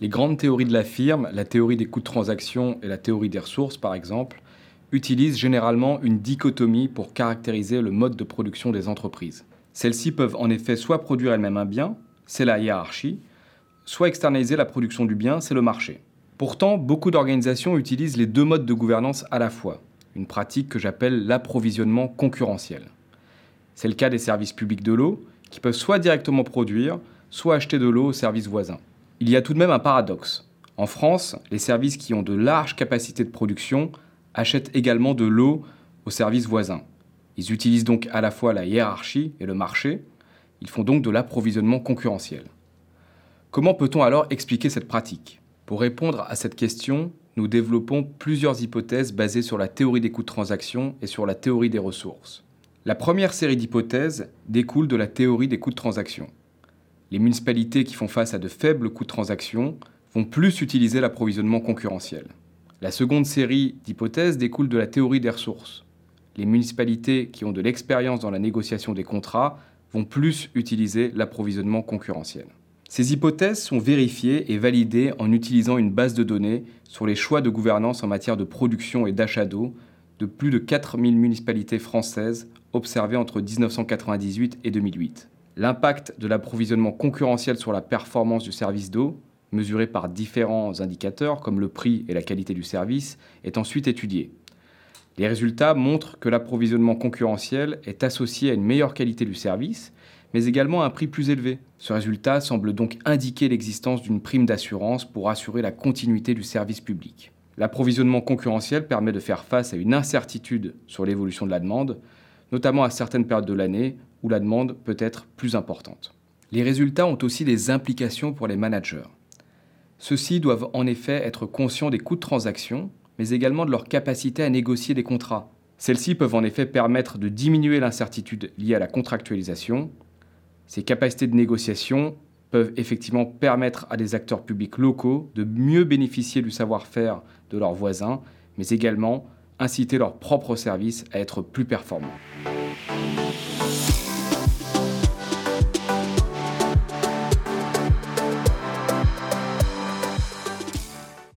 Les grandes théories de la firme, la théorie des coûts de transaction et la théorie des ressources par exemple, utilisent généralement une dichotomie pour caractériser le mode de production des entreprises. Celles-ci peuvent en effet soit produire elles-mêmes un bien, c'est la hiérarchie, soit externaliser la production du bien, c'est le marché. Pourtant, beaucoup d'organisations utilisent les deux modes de gouvernance à la fois, une pratique que j'appelle l'approvisionnement concurrentiel. C'est le cas des services publics de l'eau, qui peuvent soit directement produire, soit acheter de l'eau aux services voisins. Il y a tout de même un paradoxe. En France, les services qui ont de larges capacités de production achètent également de l'eau aux services voisins. Ils utilisent donc à la fois la hiérarchie et le marché. Ils font donc de l'approvisionnement concurrentiel. Comment peut-on alors expliquer cette pratique? Pour répondre à cette question, nous développons plusieurs hypothèses basées sur la théorie des coûts de transaction et sur la théorie des ressources. La première série d'hypothèses découle de la théorie des coûts de transaction les municipalités qui font face à de faibles coûts de transaction vont plus utiliser l'approvisionnement concurrentiel. La seconde série d'hypothèses découle de la théorie des ressources. Les municipalités qui ont de l'expérience dans la négociation des contrats vont plus utiliser l'approvisionnement concurrentiel. Ces hypothèses sont vérifiées et validées en utilisant une base de données sur les choix de gouvernance en matière de production et d'achat d'eau de plus de 4000 municipalités françaises observées entre 1998 et 2008. L'impact de l'approvisionnement concurrentiel sur la performance du service d'eau, mesuré par différents indicateurs comme le prix et la qualité du service, est ensuite étudié. Les résultats montrent que l'approvisionnement concurrentiel est associé à une meilleure qualité du service, mais également à un prix plus élevé. Ce résultat semble donc indiquer l'existence d'une prime d'assurance pour assurer la continuité du service public. L'approvisionnement concurrentiel permet de faire face à une incertitude sur l'évolution de la demande, notamment à certaines périodes de l'année où la demande peut être plus importante. Les résultats ont aussi des implications pour les managers. Ceux-ci doivent en effet être conscients des coûts de transaction, mais également de leur capacité à négocier des contrats. Celles-ci peuvent en effet permettre de diminuer l'incertitude liée à la contractualisation. Ces capacités de négociation peuvent effectivement permettre à des acteurs publics locaux de mieux bénéficier du savoir-faire de leurs voisins, mais également inciter leurs propres services à être plus performants.